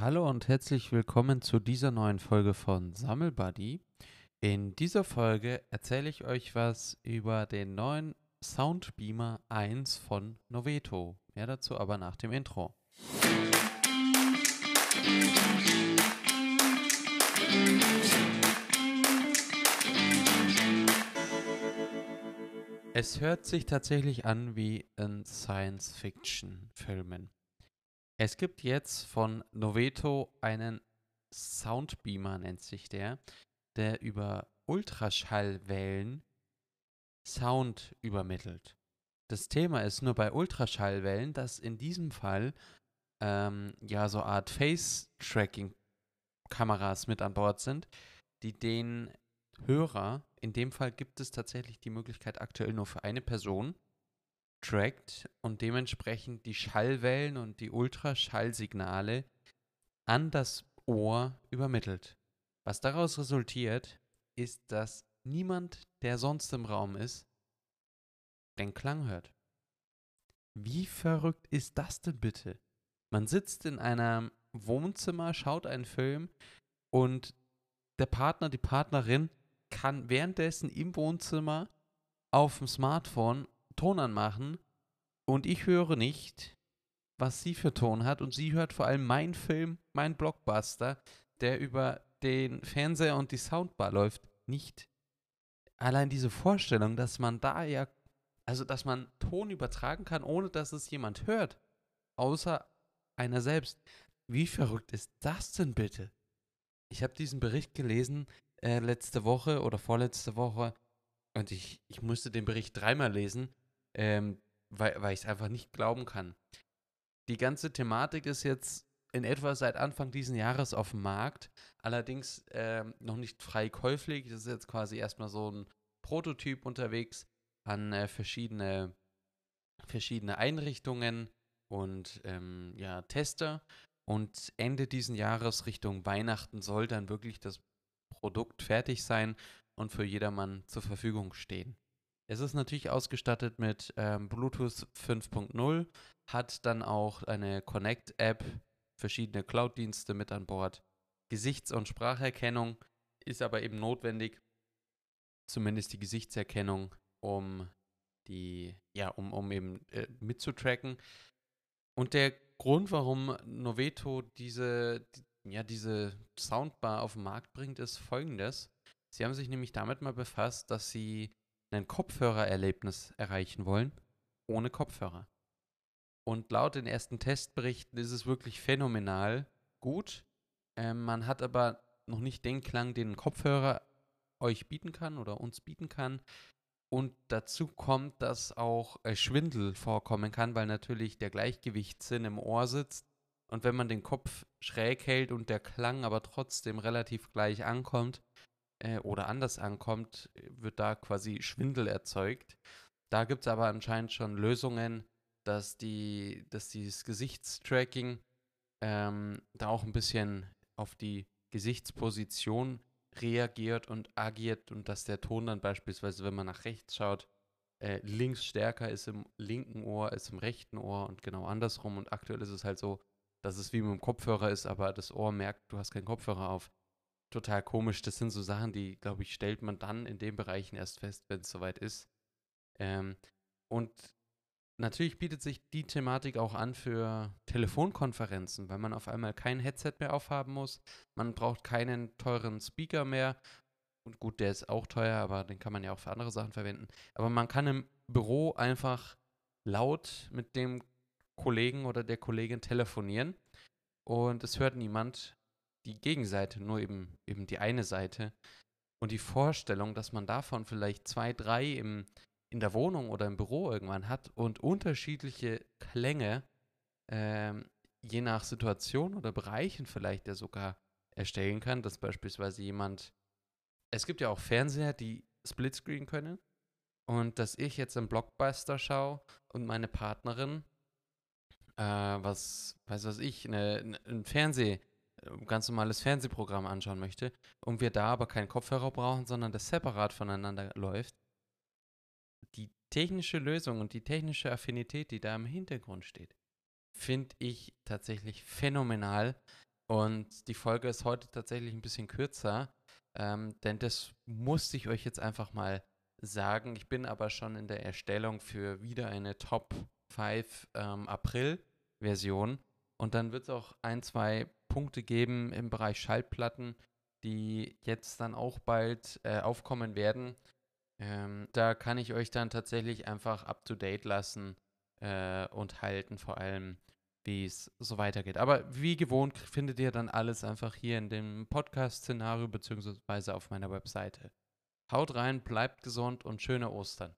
Hallo und herzlich willkommen zu dieser neuen Folge von Sammelbuddy. In dieser Folge erzähle ich euch was über den neuen Soundbeamer 1 von Noveto. Mehr dazu aber nach dem Intro. Es hört sich tatsächlich an wie in Science-Fiction-Filmen. Es gibt jetzt von Noveto einen Soundbeamer, nennt sich der, der über Ultraschallwellen Sound übermittelt. Das Thema ist nur bei Ultraschallwellen, dass in diesem Fall ähm, ja so Art Face-Tracking-Kameras mit an Bord sind, die den Hörer, in dem Fall gibt es tatsächlich die Möglichkeit aktuell nur für eine Person, trackt und dementsprechend die Schallwellen und die Ultraschallsignale an das Ohr übermittelt. Was daraus resultiert, ist, dass niemand, der sonst im Raum ist, den Klang hört. Wie verrückt ist das denn bitte? Man sitzt in einem Wohnzimmer, schaut einen Film und der Partner, die Partnerin kann währenddessen im Wohnzimmer auf dem Smartphone Ton anmachen und ich höre nicht, was sie für Ton hat und sie hört vor allem meinen Film, mein Blockbuster, der über den Fernseher und die Soundbar läuft, nicht. Allein diese Vorstellung, dass man da ja, also dass man Ton übertragen kann, ohne dass es jemand hört, außer einer selbst. Wie verrückt ist das denn bitte? Ich habe diesen Bericht gelesen äh, letzte Woche oder vorletzte Woche und ich, ich musste den Bericht dreimal lesen, ähm, weil, weil ich es einfach nicht glauben kann. Die ganze Thematik ist jetzt in etwa seit Anfang dieses Jahres auf dem Markt, allerdings äh, noch nicht frei käuflich. Das ist jetzt quasi erstmal so ein Prototyp unterwegs an äh, verschiedene, verschiedene Einrichtungen und ähm, ja, Tester. Und Ende dieses Jahres Richtung Weihnachten soll dann wirklich das Produkt fertig sein und für jedermann zur Verfügung stehen. Es ist natürlich ausgestattet mit ähm, Bluetooth 5.0, hat dann auch eine Connect-App, verschiedene Cloud-Dienste mit an Bord. Gesichts- und Spracherkennung ist aber eben notwendig, zumindest die Gesichtserkennung, um die, ja, um, um eben äh, mitzutracken. Und der Grund, warum Noveto diese, die, ja, diese Soundbar auf den Markt bringt, ist folgendes. Sie haben sich nämlich damit mal befasst, dass sie ein Kopfhörererlebnis erreichen wollen, ohne Kopfhörer. Und laut den ersten Testberichten ist es wirklich phänomenal gut. Ähm, man hat aber noch nicht den Klang, den ein Kopfhörer euch bieten kann oder uns bieten kann. Und dazu kommt, dass auch äh, Schwindel vorkommen kann, weil natürlich der Gleichgewichtssinn im Ohr sitzt. Und wenn man den Kopf schräg hält und der Klang aber trotzdem relativ gleich ankommt, äh, oder anders ankommt, wird da quasi Schwindel erzeugt. Da gibt es aber anscheinend schon Lösungen, dass, die, dass dieses Gesichtstracking ähm, da auch ein bisschen auf die Gesichtsposition reagiert und agiert und dass der Ton dann beispielsweise, wenn man nach rechts schaut, äh, links stärker ist im linken Ohr als im rechten Ohr und genau andersrum. Und aktuell ist es halt so, dass es wie mit dem Kopfhörer ist, aber das Ohr merkt, du hast keinen Kopfhörer auf total komisch. Das sind so Sachen, die, glaube ich, stellt man dann in den Bereichen erst fest, wenn es soweit ist. Ähm, und natürlich bietet sich die Thematik auch an für Telefonkonferenzen, weil man auf einmal kein Headset mehr aufhaben muss. Man braucht keinen teuren Speaker mehr. Und gut, der ist auch teuer, aber den kann man ja auch für andere Sachen verwenden. Aber man kann im Büro einfach laut mit dem Kollegen oder der Kollegin telefonieren und es hört niemand die Gegenseite, nur eben, eben die eine Seite. Und die Vorstellung, dass man davon vielleicht zwei, drei im, in der Wohnung oder im Büro irgendwann hat und unterschiedliche Klänge, ähm, je nach Situation oder Bereichen vielleicht ja sogar erstellen kann, dass beispielsweise jemand, es gibt ja auch Fernseher, die Splitscreen können und dass ich jetzt einen Blockbuster schaue und meine Partnerin, äh, was, weiß was ich, eine, ein Fernseh, ganz normales Fernsehprogramm anschauen möchte und wir da aber keinen Kopfhörer brauchen, sondern das separat voneinander läuft, die technische Lösung und die technische Affinität, die da im Hintergrund steht, finde ich tatsächlich phänomenal. Und die Folge ist heute tatsächlich ein bisschen kürzer, ähm, denn das musste ich euch jetzt einfach mal sagen. Ich bin aber schon in der Erstellung für wieder eine Top 5 ähm, April-Version. Und dann wird es auch ein, zwei Punkte geben im Bereich Schallplatten, die jetzt dann auch bald äh, aufkommen werden. Ähm, da kann ich euch dann tatsächlich einfach up-to-date lassen äh, und halten, vor allem wie es so weitergeht. Aber wie gewohnt findet ihr dann alles einfach hier in dem Podcast-Szenario beziehungsweise auf meiner Webseite. Haut rein, bleibt gesund und schöne Ostern.